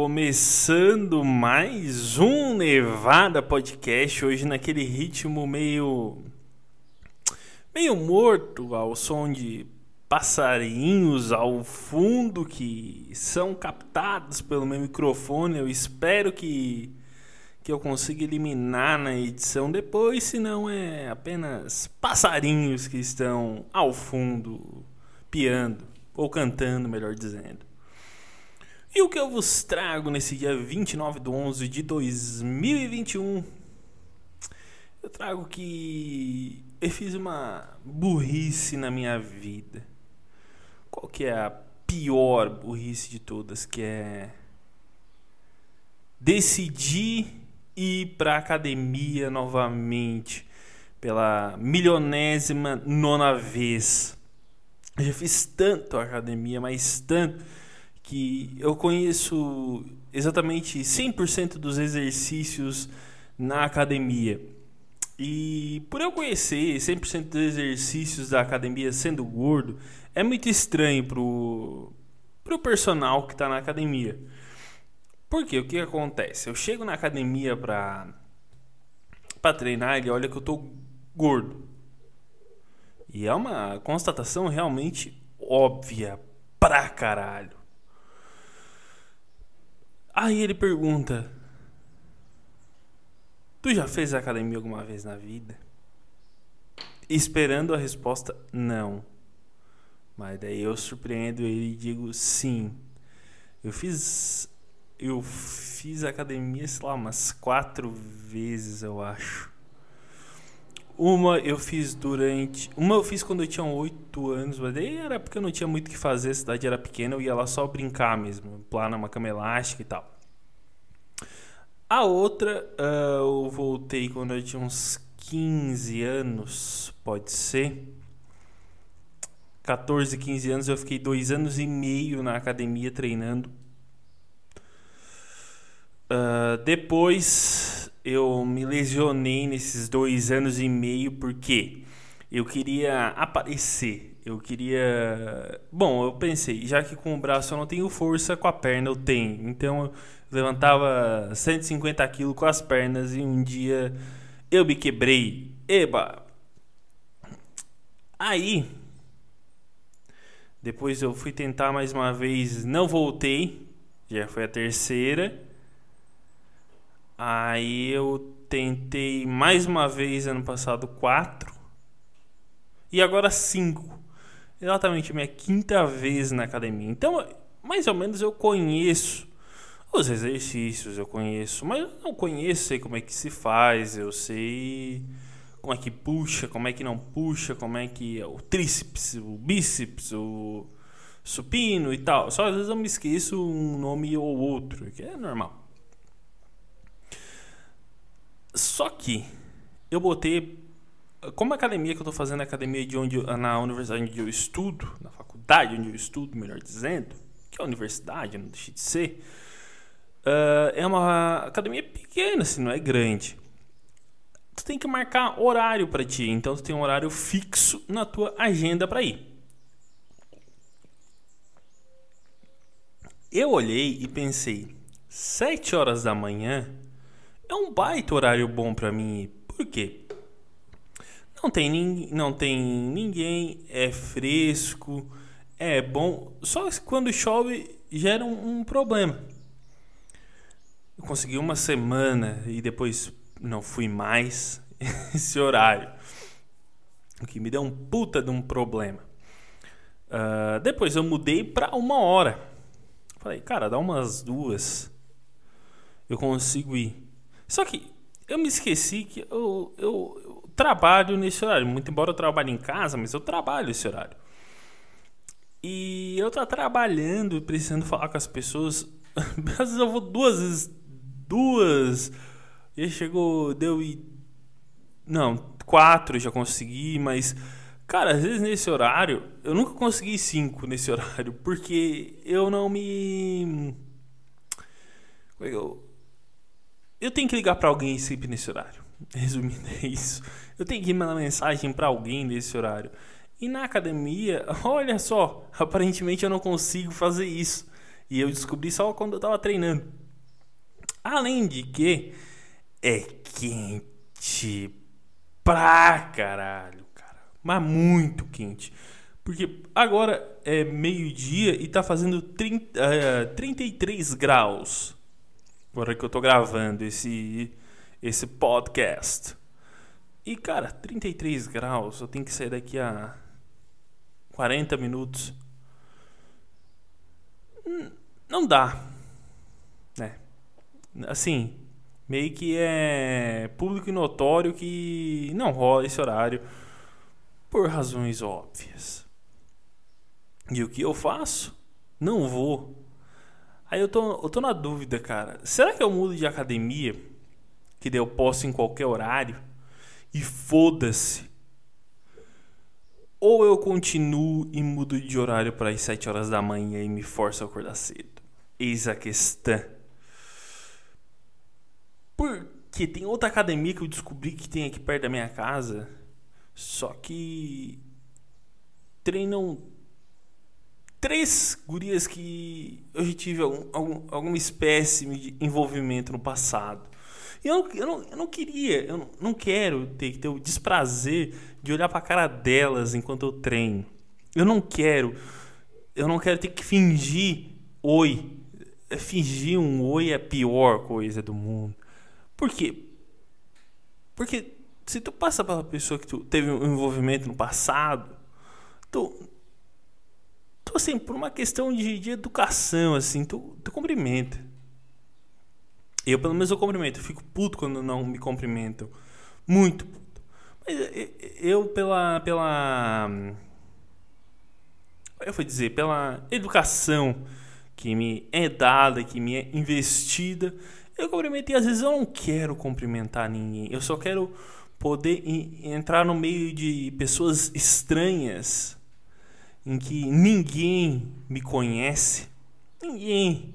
Começando mais um Nevada Podcast, hoje naquele ritmo meio meio morto, ao som de passarinhos ao fundo que são captados pelo meu microfone. Eu espero que que eu consiga eliminar na edição depois, senão é apenas passarinhos que estão ao fundo piando ou cantando, melhor dizendo. E o que eu vos trago nesse dia 29 de 11 de 2021? Eu trago que eu fiz uma burrice na minha vida. Qual que é a pior burrice de todas? Que é decidir ir para academia novamente pela milionésima nona vez. Eu já fiz tanto academia, mas tanto que eu conheço exatamente 100% dos exercícios na academia. E por eu conhecer 100% dos exercícios da academia sendo gordo, é muito estranho pro, pro personal que está na academia. Porque o que acontece? Eu chego na academia pra, pra treinar, ele olha que eu tô gordo. E é uma constatação realmente óbvia pra caralho. Aí ele pergunta: Tu já fez academia alguma vez na vida? Esperando a resposta não. Mas daí eu surpreendo ele e digo sim. Eu fiz eu fiz academia, sei lá, umas quatro vezes, eu acho. Uma eu fiz durante. Uma eu fiz quando eu tinha oito anos, mas daí era porque eu não tinha muito o que fazer, a cidade era pequena, eu ia lá só brincar mesmo, pular numa cama elástica e tal. A outra uh, eu voltei quando eu tinha uns 15 anos, pode ser. 14, 15 anos, eu fiquei dois anos e meio na academia treinando Uh, depois eu me lesionei nesses dois anos e meio porque eu queria aparecer. Eu queria. Bom, eu pensei, já que com o braço eu não tenho força, com a perna eu tenho. Então eu levantava 150 quilos com as pernas e um dia eu me quebrei. Eba! Aí, depois eu fui tentar mais uma vez, não voltei. Já foi a terceira. Aí eu tentei mais uma vez ano passado quatro e agora cinco. Exatamente minha quinta vez na academia. Então, mais ou menos eu conheço os exercícios, eu conheço, mas eu não conheço, sei como é que se faz, eu sei como é que puxa, como é que não puxa, como é que é o tríceps, o bíceps, o supino e tal. Só às vezes eu me esqueço um nome ou outro, que é normal. Só que eu botei. Como a academia que eu estou fazendo, a academia de onde na universidade onde eu estudo, na faculdade onde eu estudo, melhor dizendo, que é a universidade, não deixa de ser, uh, é uma academia pequena, assim, não é grande. Tu tem que marcar horário para ti, então tu tem um horário fixo na tua agenda para ir. Eu olhei e pensei, 7 horas da manhã é um baita horário bom para mim. Por quê? Não tem, não tem ninguém, é fresco, é bom. Só quando chove gera um, um problema. Eu consegui uma semana e depois não fui mais esse horário. O que me deu um puta de um problema. Uh, depois eu mudei para uma hora. Falei, cara, dá umas duas. Eu consigo ir. Só que eu me esqueci que eu, eu, eu trabalho nesse horário. Muito embora eu trabalhe em casa, mas eu trabalho esse horário. E eu tô trabalhando e precisando falar com as pessoas. Às vezes eu vou duas vezes. Duas. E chegou. Deu e. Não, quatro já consegui, mas. Cara, às vezes nesse horário. Eu nunca consegui cinco nesse horário. Porque eu não me. É eu eu tenho que ligar para alguém sempre nesse horário. Resumindo, é isso. Eu tenho que mandar mensagem para alguém nesse horário. E na academia, olha só, aparentemente eu não consigo fazer isso. E eu descobri só quando eu tava treinando. Além de que é quente pra caralho, cara. Mas muito quente. Porque agora é meio-dia e tá fazendo 30, uh, 33 graus. Agora que eu tô gravando esse, esse podcast. E cara, 33 graus, eu tenho que sair daqui a 40 minutos. Não dá. Né? Assim, meio que é público e notório que não rola esse horário por razões óbvias. E o que eu faço? Não vou. Aí eu tô, eu tô na dúvida, cara. Será que eu mudo de academia? Que daí eu posso em qualquer horário? E foda-se. Ou eu continuo e mudo de horário para as 7 horas da manhã e me forço a acordar cedo? Eis a questão. Porque tem outra academia que eu descobri que tem aqui perto da minha casa. Só que treinam três gurias que eu já tive algum, algum, alguma espécie de envolvimento no passado. E eu, eu, não, eu não queria, eu não, quero ter ter o desprazer de olhar para a cara delas enquanto eu treino. Eu não quero, eu não quero ter que fingir oi. Fingir um oi é a pior coisa do mundo. Por quê? Porque se tu passa pela pessoa que tu teve um envolvimento no passado, tu, tu assim, por uma questão de, de educação, assim, tu, tu cumprimenta. Eu, pelo menos, eu cumprimento. Eu fico puto quando não me cumprimentam. Muito puto. Mas eu, pela. pela eu vou dizer, pela educação que me é dada, que me é investida, eu cumprimentei. Às vezes eu não quero cumprimentar ninguém. Eu só quero poder entrar no meio de pessoas estranhas em que ninguém me conhece. Ninguém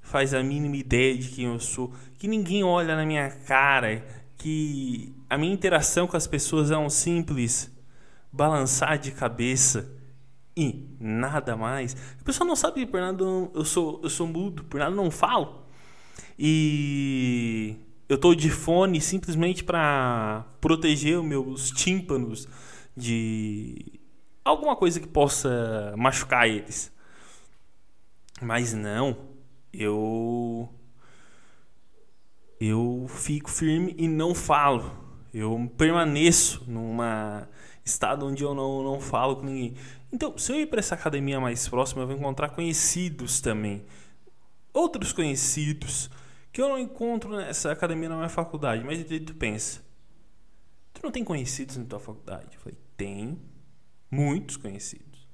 faz a mínima ideia de quem eu sou, que ninguém olha na minha cara, que a minha interação com as pessoas é um simples balançar de cabeça e nada mais. A pessoa não sabe por nada eu sou eu sou mudo, por nada não falo. E eu tô de fone simplesmente para proteger os meus tímpanos de alguma coisa que possa machucar eles. Mas não, eu eu fico firme e não falo. Eu permaneço numa estado onde eu não, não falo com ninguém. Então, se eu ir para essa academia mais próxima, eu vou encontrar conhecidos também. Outros conhecidos que eu não encontro nessa academia na minha faculdade. Mas tu pensa, tu não tem conhecidos na tua faculdade? Eu falei, tem muitos conhecidos.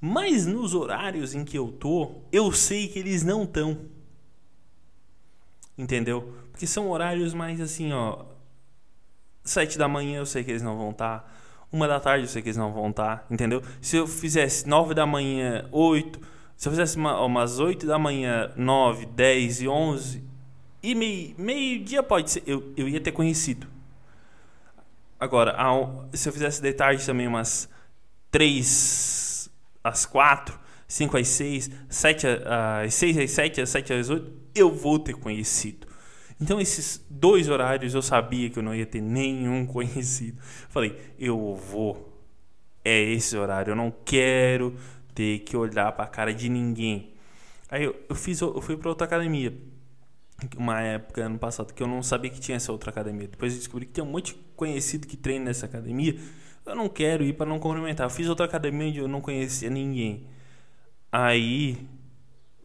Mas nos horários em que eu tô, eu sei que eles não estão. Entendeu? Porque são horários mais assim, ó. Sete da manhã eu sei que eles não vão estar. Tá. Uma da tarde eu sei que eles não vão estar. Tá, entendeu? Se eu fizesse nove da manhã, oito. Se eu fizesse uma, umas oito da manhã, nove, dez e onze, e meio, meio dia pode ser. Eu, eu ia ter conhecido. Agora, se eu fizesse de tarde também umas 3 às 4, 5 às 6, 7 às 6 às 7, 7 às 8, eu vou ter conhecido. Então, esses dois horários eu sabia que eu não ia ter nenhum conhecido. Falei, eu vou. É esse horário. Eu não quero ter que olhar para a cara de ninguém. Aí eu, eu, fiz, eu fui para outra academia uma época ano passado que eu não sabia que tinha essa outra academia. Depois eu descobri que tem um monte de conhecido que treina nessa academia. Eu não quero ir para não cumprimentar. Eu fiz outra academia onde eu não conhecia ninguém. Aí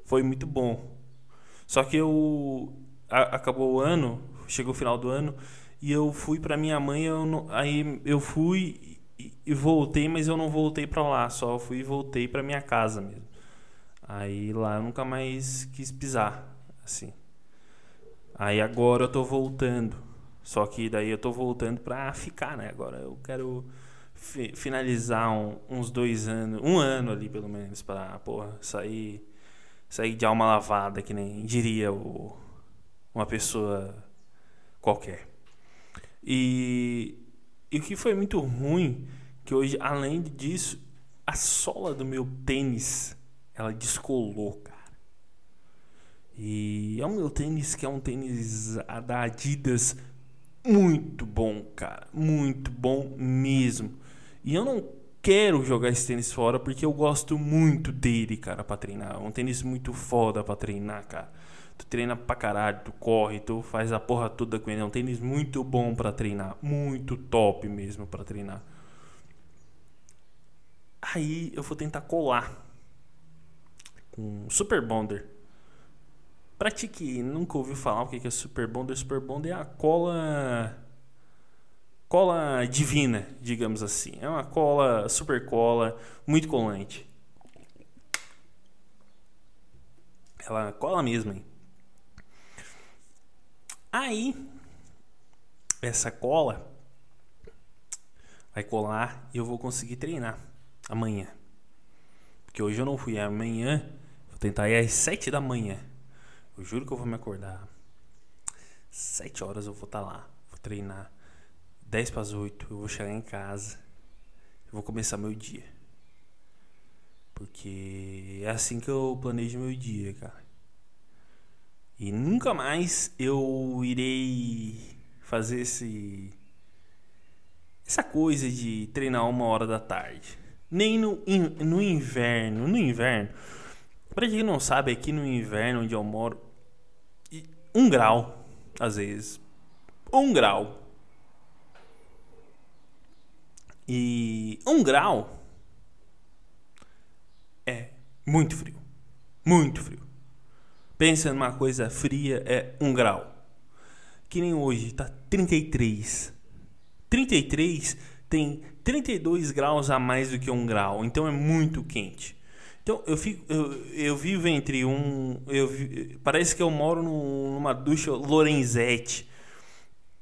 foi muito bom. Só que eu a, acabou o ano, chegou o final do ano e eu fui para minha mãe, eu não, aí eu fui e, e voltei, mas eu não voltei para lá, só fui e voltei para minha casa mesmo. Aí lá eu nunca mais quis pisar, assim. Aí agora eu tô voltando. Só que daí eu tô voltando pra ficar, né? Agora eu quero fi finalizar um, uns dois anos, um ano ali pelo menos, pra porra, sair, sair de alma lavada, que nem diria o, uma pessoa qualquer. E, e o que foi muito ruim, que hoje, além disso, a sola do meu tênis, ela descolou, cara. E é o meu tênis que é um tênis da Adidas muito bom, cara. Muito bom mesmo. E eu não quero jogar esse tênis fora porque eu gosto muito dele, cara, pra treinar. É um tênis muito foda pra treinar, cara. Tu treina pra caralho, tu corre, tu faz a porra toda com ele. É um tênis muito bom pra treinar. Muito top mesmo pra treinar. Aí eu vou tentar colar com Super Bonder. Pra ti que nunca ouviu falar o que é Super Bonder, Super Bonder é a cola cola divina, digamos assim. É uma cola, super cola, muito colante. Ela cola mesmo, hein? Aí, essa cola vai colar e eu vou conseguir treinar amanhã. Porque hoje eu não fui. Amanhã vou tentar ir às 7 da manhã. Eu juro que eu vou me acordar. 7 horas eu vou estar tá lá. Vou treinar. 10 para as 8 eu vou chegar em casa. Eu vou começar meu dia. Porque é assim que eu planejo meu dia, cara. E nunca mais eu irei fazer esse essa coisa de treinar uma hora da tarde. Nem no, in, no inverno. No inverno, pra quem não sabe, aqui no inverno onde eu moro, um grau, às vezes. Um grau. E um grau é muito frio. Muito frio. Pensa numa coisa fria, é um grau. Que nem hoje, tá 33. 33 tem 32 graus a mais do que um grau, então é muito quente. Então eu fico, eu, eu vivo entre um, eu parece que eu moro numa ducha Lorenzetti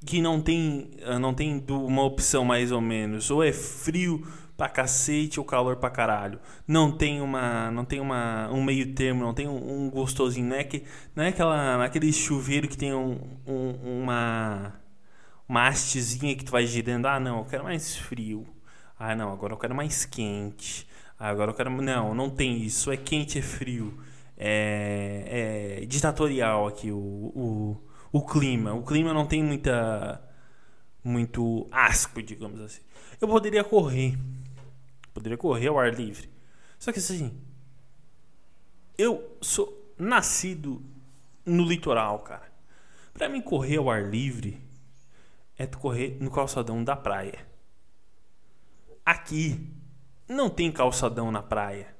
que não tem, ah, não tem uma opção mais ou menos. Ou é frio pra cacete ou calor pra caralho. Não tem uma, não tem uma, um meio termo, não tem um, um gostosinho. Não é, que, não é aquela, aquele chuveiro que tem um, um, uma, uma hastezinha que tu vai girando. Ah, não, eu quero mais frio. Ah, não, agora eu quero mais quente. Ah, agora eu quero... Não, não tem isso. É quente, é frio. É, é ditatorial aqui o, o o clima. O clima não tem muita muito asco, digamos assim. Eu poderia correr. Poderia correr ao ar livre. Só que assim, eu sou nascido no litoral, cara. Para mim correr ao ar livre é correr no calçadão da praia. Aqui não tem calçadão na praia.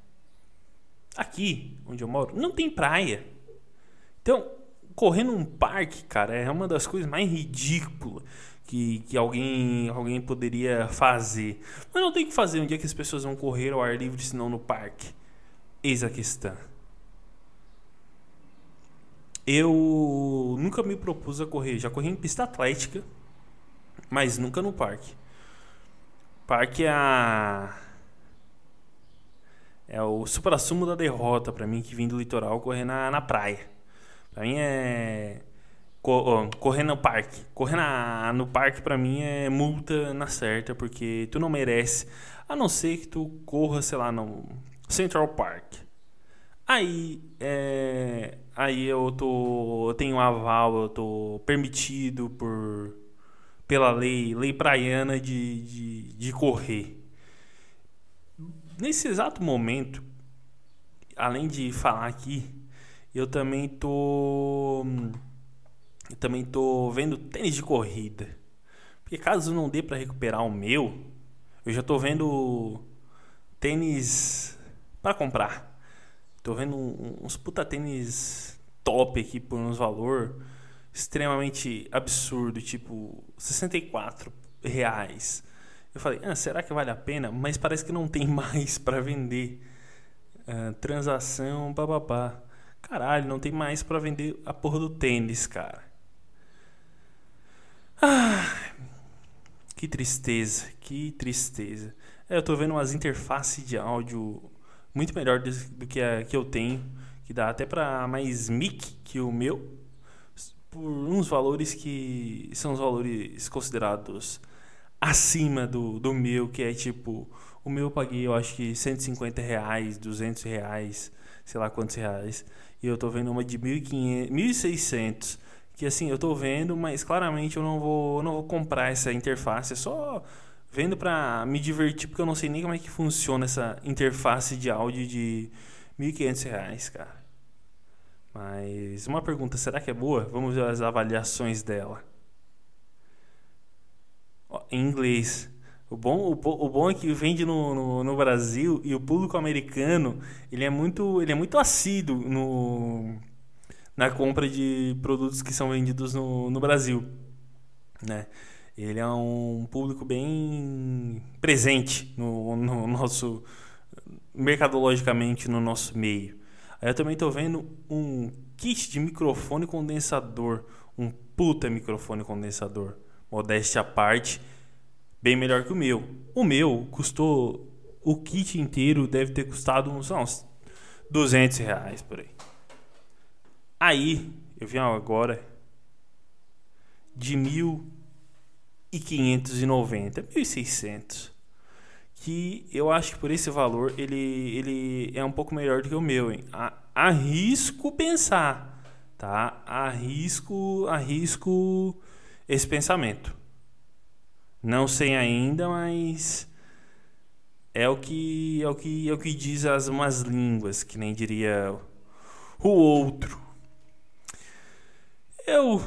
Aqui, onde eu moro, não tem praia. Então, correr num parque, cara, é uma das coisas mais ridículas que, que alguém, alguém poderia fazer. Mas não tem que fazer um dia que as pessoas vão correr ao ar livre, senão no parque. Eis a questão. Eu nunca me propus a correr. Já corri em pista atlética, mas nunca no parque. Parque é a. É o supra-sumo da derrota para mim que vim do litoral correr na, na praia. Pra mim é. Correr no parque. Correr na, no parque pra mim é multa na certa, porque tu não merece. A não ser que tu corra, sei lá, no Central Park. Aí, é, aí eu tô, eu tenho um aval, eu tô permitido por pela lei, lei praiana de, de, de correr. Nesse exato momento, além de falar aqui, eu também tô eu também tô vendo tênis de corrida. Porque caso não dê para recuperar o meu, eu já tô vendo tênis para comprar. Tô vendo uns puta tênis top aqui por uns valor extremamente absurdo, tipo 64 reais. Eu falei, ah, será que vale a pena? Mas parece que não tem mais para vender. Uh, transação, bababá. Caralho, não tem mais para vender a porra do tênis, cara. Ah, que tristeza, que tristeza. É, eu tô vendo umas interfaces de áudio muito melhor do que a que eu tenho, que dá até para mais mic que o meu, por uns valores que são os valores considerados acima do, do meu, que é tipo, o meu eu paguei eu acho que 150 reais, 200 reais sei lá quantos reais. E eu tô vendo uma de 1.500, 1.600, que assim, eu tô vendo, mas claramente eu não vou, não vou comprar essa interface, é só vendo pra me divertir, porque eu não sei nem como é que funciona essa interface de áudio de 1.500 reais, cara. Mas uma pergunta, será que é boa? Vamos ver as avaliações dela. Em inglês. O bom, o, o bom é que vende no, no, no, Brasil e o público americano ele é muito, ele é muito assíduo no, na compra de produtos que são vendidos no, no Brasil. Né? Ele é um público bem presente no, no nosso mercadologicamente no nosso meio. Aí eu também estou vendo um kit de microfone condensador, um puta microfone condensador. Modéstia à parte, bem melhor que o meu. O meu custou. O kit inteiro deve ter custado uns, uns 200 reais por aí. Aí, eu vi agora de 1.590, 1.600. Que eu acho que por esse valor ele, ele é um pouco melhor do que o meu, hein? Arrisco pensar, tá? Arrisco, arrisco esse pensamento. Não sei ainda, mas é o que é o que é o que diz as umas línguas, que nem diria o outro. Eu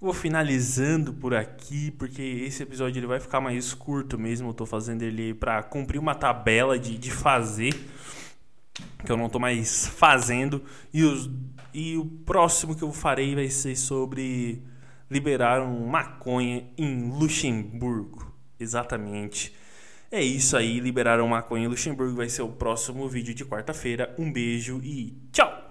vou finalizando por aqui, porque esse episódio ele vai ficar mais curto mesmo. Eu tô fazendo ele para cumprir uma tabela de, de fazer que eu não tô mais fazendo e os e o próximo que eu farei vai ser sobre liberaram maconha em Luxemburgo. Exatamente. É isso aí, liberaram maconha em Luxemburgo. Vai ser o próximo vídeo de quarta-feira. Um beijo e tchau!